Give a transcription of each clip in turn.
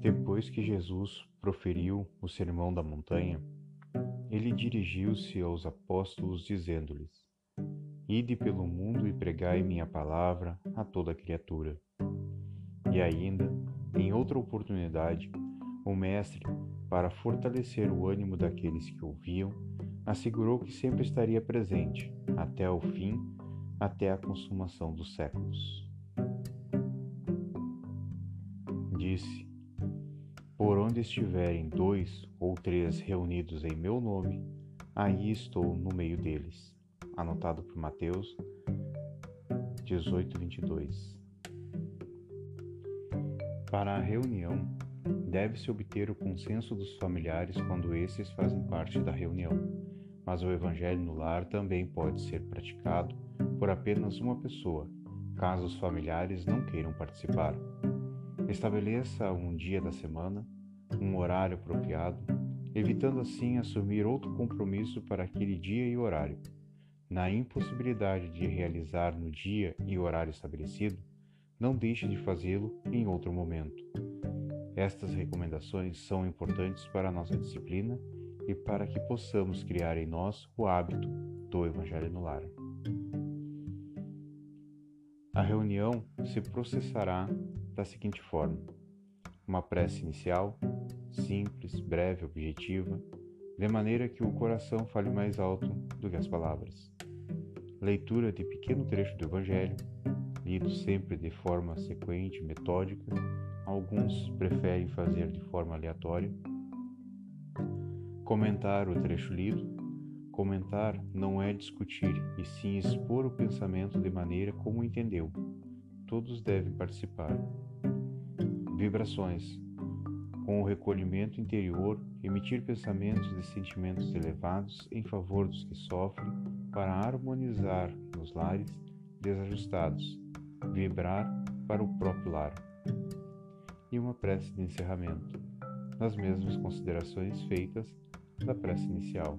Depois que Jesus proferiu o Sermão da Montanha, ele dirigiu-se aos apóstolos, dizendo-lhes: Ide pelo mundo e pregai minha palavra a toda criatura. E ainda, em outra oportunidade, o Mestre, para fortalecer o ânimo daqueles que ouviam, assegurou que sempre estaria presente, até o fim, até a consumação dos séculos. Disse: Por onde estiverem dois ou três reunidos em meu nome, aí estou no meio deles. Anotado por Mateus 18, 22. Para a reunião, deve-se obter o consenso dos familiares quando esses fazem parte da reunião, mas o evangelho no lar também pode ser praticado por apenas uma pessoa, caso os familiares não queiram participar. Estabeleça um dia da semana, um horário apropriado, evitando assim assumir outro compromisso para aquele dia e horário. Na impossibilidade de realizar no dia e horário estabelecido, não deixe de fazê-lo em outro momento. Estas recomendações são importantes para a nossa disciplina e para que possamos criar em nós o hábito do Evangelho no lar. A reunião se processará da seguinte forma: uma prece inicial, simples, breve, objetiva, de maneira que o coração fale mais alto do que as palavras. Leitura de pequeno trecho do Evangelho, lido sempre de forma sequente metódica, alguns preferem fazer de forma aleatória. Comentar o trecho lido. Comentar não é discutir, e sim expor o pensamento de maneira como entendeu. Todos devem participar. Vibrações. Com o recolhimento interior, emitir pensamentos e sentimentos elevados em favor dos que sofrem, para harmonizar nos lares desajustados, vibrar para o próprio lar e uma prece de encerramento, nas mesmas considerações feitas da prece inicial.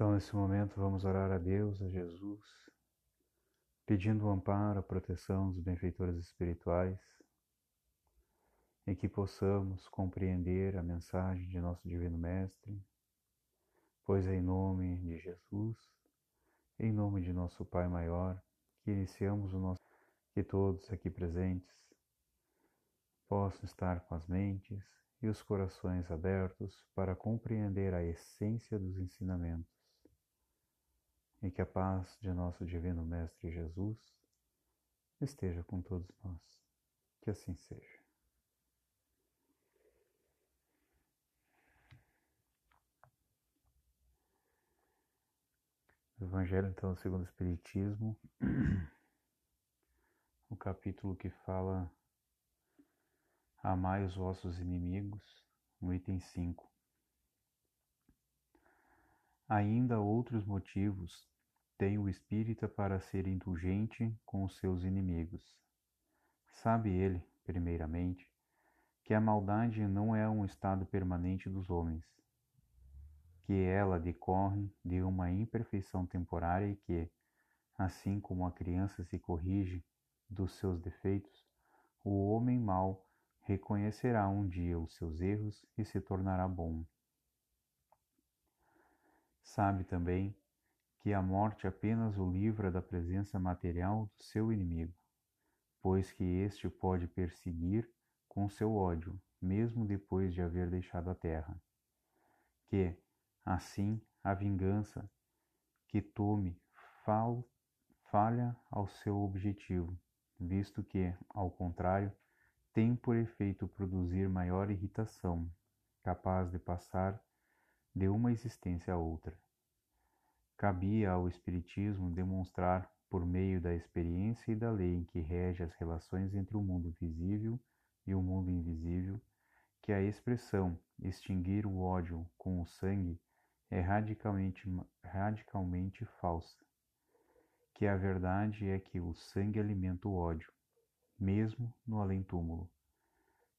Então, nesse momento, vamos orar a Deus, a Jesus, pedindo o amparo, a proteção dos benfeitores espirituais e que possamos compreender a mensagem de nosso Divino Mestre, pois é em nome de Jesus, em nome de nosso Pai Maior, que iniciamos o nosso. que todos aqui presentes possam estar com as mentes e os corações abertos para compreender a essência dos ensinamentos e que a paz de nosso Divino Mestre Jesus esteja com todos nós. Que assim seja. Evangelho, então, segundo o Espiritismo, o capítulo que fala Amai os vossos inimigos, no item 5. Ainda outros motivos tem o espírita para ser indulgente com os seus inimigos. Sabe ele, primeiramente, que a maldade não é um estado permanente dos homens, que ela decorre de uma imperfeição temporária e que, assim como a criança se corrige dos seus defeitos, o homem mau reconhecerá um dia os seus erros e se tornará bom. Sabe também que a morte apenas o livra da presença material do seu inimigo, pois que este pode perseguir com seu ódio, mesmo depois de haver deixado a terra. Que, assim, a vingança que tome fal, falha ao seu objetivo, visto que, ao contrário, tem por efeito produzir maior irritação, capaz de passar de uma existência a outra. Cabia ao Espiritismo demonstrar, por meio da experiência e da lei que rege as relações entre o mundo visível e o mundo invisível, que a expressão extinguir o ódio com o sangue é radicalmente, radicalmente falsa, que a verdade é que o sangue alimenta o ódio, mesmo no além-túmulo.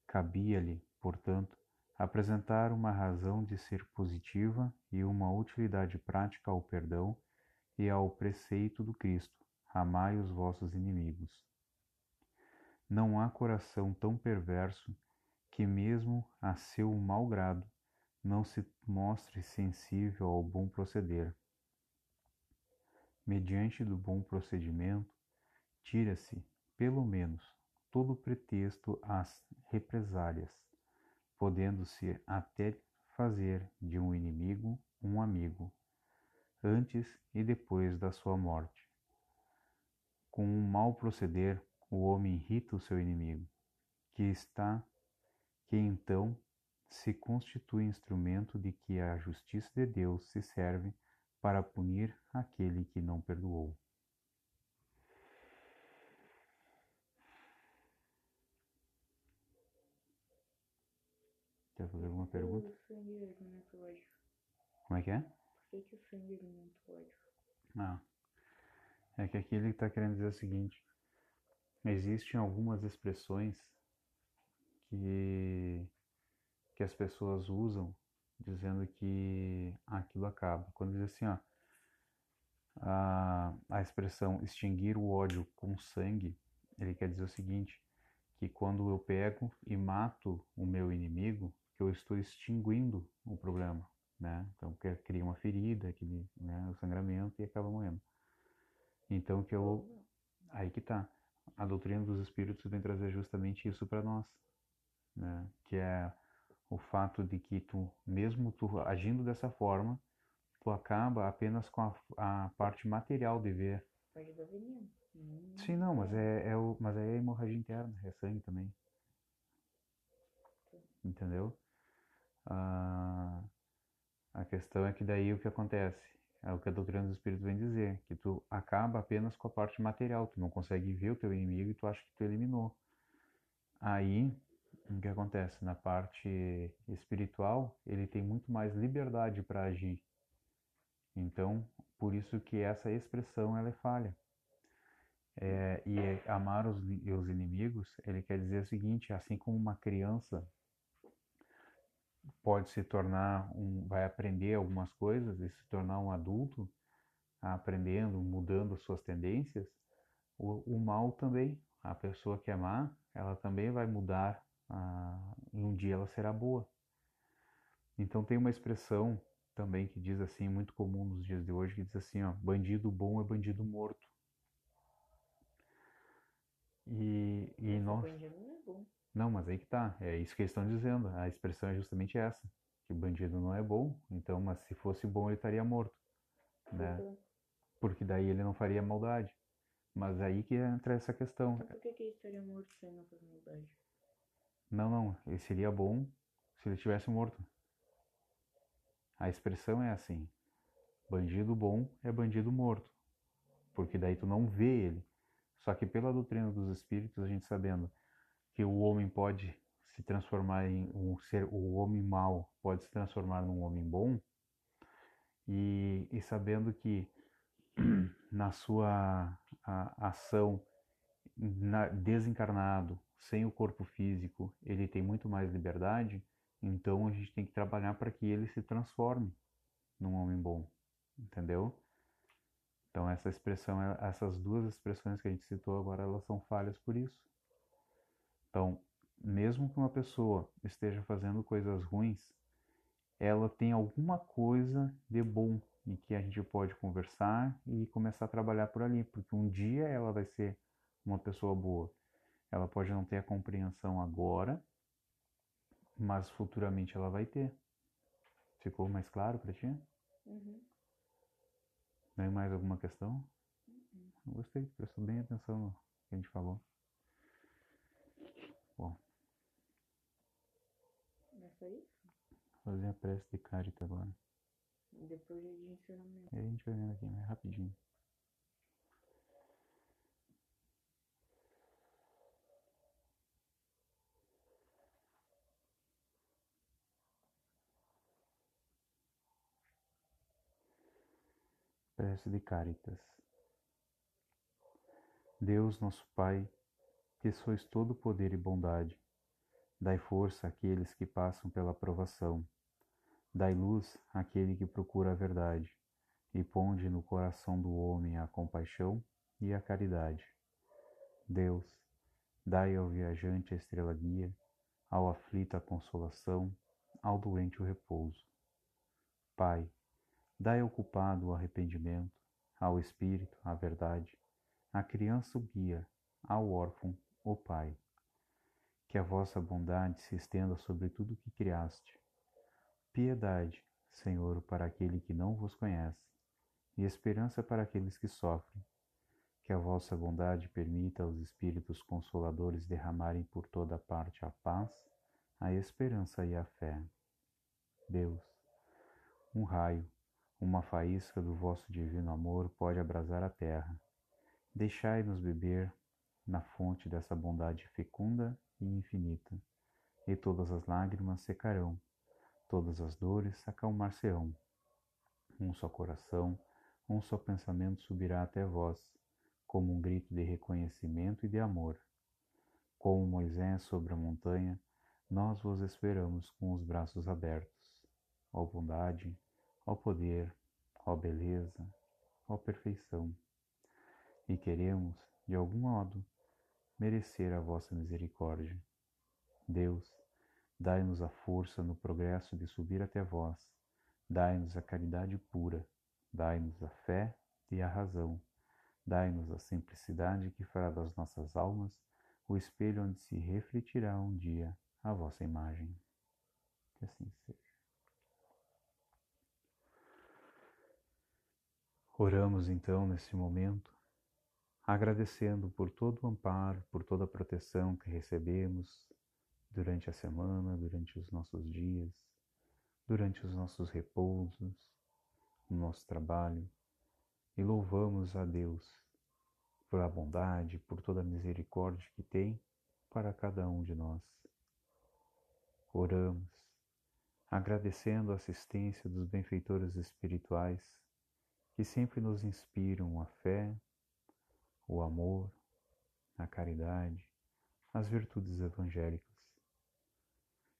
Cabia-lhe, portanto, apresentar uma razão de ser positiva e uma utilidade prática ao perdão e ao preceito do Cristo: amai os vossos inimigos. Não há coração tão perverso que, mesmo a seu mau grado, não se mostre sensível ao bom proceder. Mediante do bom procedimento, tira-se, pelo menos, todo pretexto às represálias, podendo-se até fazer de um inimigo um amigo, antes e depois da sua morte. Com um mau proceder, o homem irrita o seu inimigo, que está, que então se constitui instrumento de que a justiça de Deus se serve para punir aquele que não perdoou. Quer fazer alguma pergunta? O sangue alimenta o ódio. Como é que é? Por que, que o sangue alimenta o ódio? Ah, é que aqui ele está querendo dizer o seguinte: existem algumas expressões que, que as pessoas usam dizendo que aquilo acaba. Quando diz assim, ó, a, a expressão extinguir o ódio com sangue, ele quer dizer o seguinte, que quando eu pego e mato o meu inimigo, que eu estou extinguindo o problema, né? Então cria uma ferida, que, né, o sangramento e acaba morrendo. Então que eu aí que tá. A doutrina dos espíritos vem trazer justamente isso para nós, né? Que é o fato de que tu, mesmo tu agindo dessa forma, tu acaba apenas com a, a parte material de ver. Veneno. Hum, Sim, não, mas é, é o, mas é hemorragia interna, é sangue também. Entendeu? Ah, a questão é que daí o que acontece? É o que a doutrina dos espíritos vem dizer, que tu acaba apenas com a parte material, tu não consegue ver o teu inimigo e tu acha que tu eliminou. Aí, o que acontece? Na parte espiritual, ele tem muito mais liberdade para agir. Então, por isso que essa expressão ela é falha. É, e é, amar os, os inimigos, ele quer dizer o seguinte, assim como uma criança pode se tornar um, vai aprender algumas coisas e se tornar um adulto, aprendendo, mudando suas tendências, o, o mal também, a pessoa que é má, ela também vai mudar, ah, e um dia ela será boa. Então tem uma expressão também que diz assim, muito comum nos dias de hoje, que diz assim, ó, bandido bom é bandido morto. E, e nós... bandido não é bom. Não, mas aí que tá. É isso que eles estão dizendo. A expressão é justamente essa. Que bandido não é bom. Então, mas se fosse bom, ele estaria morto. Né? Então, Porque daí ele não faria maldade. Mas aí que entra essa questão. então por que, que ele estaria morto se ele não faz maldade? Não, não. Ele seria bom se ele tivesse morto. A expressão é assim. Bandido bom é bandido morto. Porque daí tu não vê ele. Só que pela doutrina dos espíritos, a gente sabendo que o homem pode se transformar em um ser, o homem mau pode se transformar num homem bom, e, e sabendo que na sua a, ação na, desencarnado, sem o corpo físico, ele tem muito mais liberdade, então a gente tem que trabalhar para que ele se transforme num homem bom, entendeu? Então essa expressão, essas duas expressões que a gente citou agora, elas são falhas por isso. Então, mesmo que uma pessoa esteja fazendo coisas ruins, ela tem alguma coisa de bom em que a gente pode conversar e começar a trabalhar por ali, porque um dia ela vai ser uma pessoa boa. Ela pode não ter a compreensão agora, mas futuramente ela vai ter. Ficou mais claro para ti? Uhum. Tem mais alguma questão? Eu gostei, prestou bem atenção no que a gente falou. Bom, É só isso? vou fazer a prece de carita agora. Depois de encerramento. E a gente vai vendo aqui, mais rapidinho. Prece de Caritas. Deus, nosso Pai, que sois todo poder e bondade. Dai força àqueles que passam pela provação. Dai luz àquele que procura a verdade, e ponde no coração do homem a compaixão e a caridade. Deus, dai ao viajante a estrela guia, ao aflito a consolação, ao doente o repouso. Pai, dai ao culpado o arrependimento, ao espírito a verdade, à criança o guia, ao órfão o Pai. Que a vossa bondade se estenda sobre tudo o que criaste. Piedade, Senhor, para aquele que não vos conhece, e esperança para aqueles que sofrem. Que a vossa bondade permita aos Espíritos Consoladores derramarem por toda parte a paz, a esperança e a fé. Deus, um raio, uma faísca do vosso divino amor pode abrasar a terra. Deixai-nos beber na fonte dessa bondade fecunda e infinita, e todas as lágrimas secarão, todas as dores acalmar-se-ão. Um só coração, um só pensamento subirá até vós, como um grito de reconhecimento e de amor. Como Moisés sobre a montanha, nós vos esperamos com os braços abertos. Ó bondade, ó poder, ó beleza, ó perfeição. E queremos, de algum modo, merecer a vossa misericórdia. Deus, dai-nos a força no progresso de subir até vós, dai-nos a caridade pura, dai-nos a fé e a razão, dai-nos a simplicidade que fará das nossas almas o espelho onde se refletirá um dia a vossa imagem. Que assim seja. Oramos então nesse momento agradecendo por todo o amparo, por toda a proteção que recebemos durante a semana, durante os nossos dias, durante os nossos repousos, no nosso trabalho, e louvamos a Deus por a bondade, por toda a misericórdia que tem para cada um de nós. Oramos, agradecendo a assistência dos benfeitores espirituais que sempre nos inspiram a fé, o amor, a caridade, as virtudes evangélicas.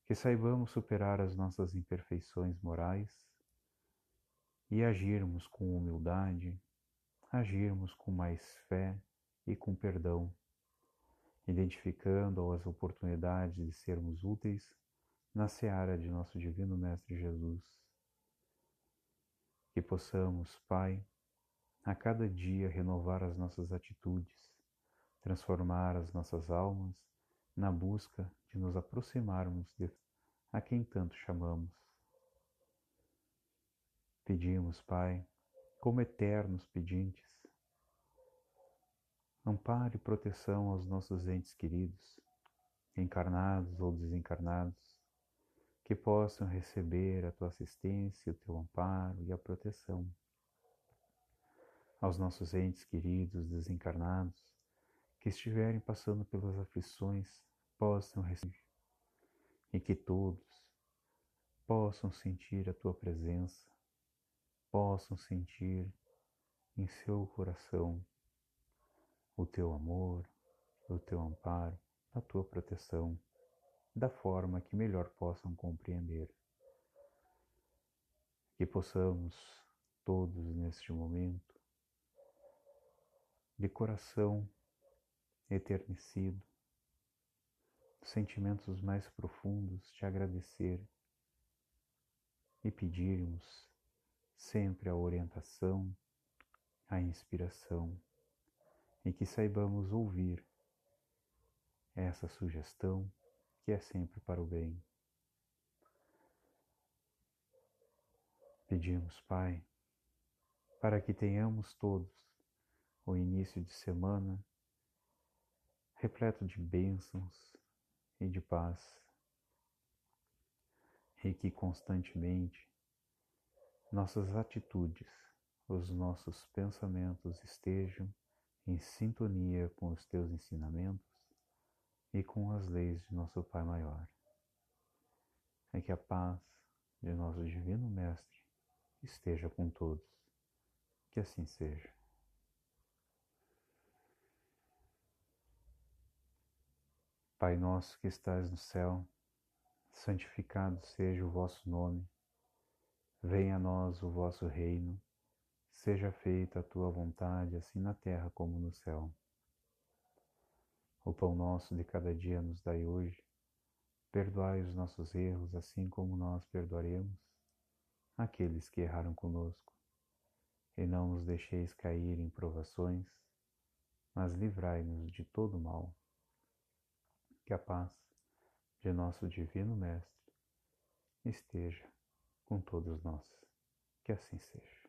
Que saibamos superar as nossas imperfeições morais e agirmos com humildade, agirmos com mais fé e com perdão, identificando as oportunidades de sermos úteis na seara de nosso Divino Mestre Jesus. Que possamos, Pai, a cada dia renovar as nossas atitudes, transformar as nossas almas na busca de nos aproximarmos de a quem tanto chamamos. Pedimos, Pai, como eternos pedintes, amparo e proteção aos nossos entes queridos, encarnados ou desencarnados, que possam receber a tua assistência, o teu amparo e a proteção aos nossos entes queridos desencarnados que estiverem passando pelas aflições possam receber e que todos possam sentir a tua presença, possam sentir em seu coração o teu amor, o teu amparo, a tua proteção, da forma que melhor possam compreender. Que possamos todos neste momento de coração eternecido, sentimentos mais profundos, te agradecer e pedirmos sempre a orientação, a inspiração e que saibamos ouvir essa sugestão que é sempre para o bem. Pedimos, Pai, para que tenhamos todos o início de semana repleto de bênçãos e de paz, e que constantemente nossas atitudes, os nossos pensamentos estejam em sintonia com os teus ensinamentos e com as leis de nosso Pai Maior. É que a paz de nosso Divino Mestre esteja com todos. Que assim seja. Pai nosso que estás no céu, santificado seja o vosso nome. Venha a nós o vosso reino. Seja feita a tua vontade, assim na terra como no céu. O pão nosso de cada dia nos dai hoje. Perdoai os nossos erros, assim como nós perdoaremos aqueles que erraram conosco. E não nos deixeis cair em provações, mas livrai-nos de todo mal. Que a paz de nosso Divino Mestre esteja com todos nós. Que assim seja.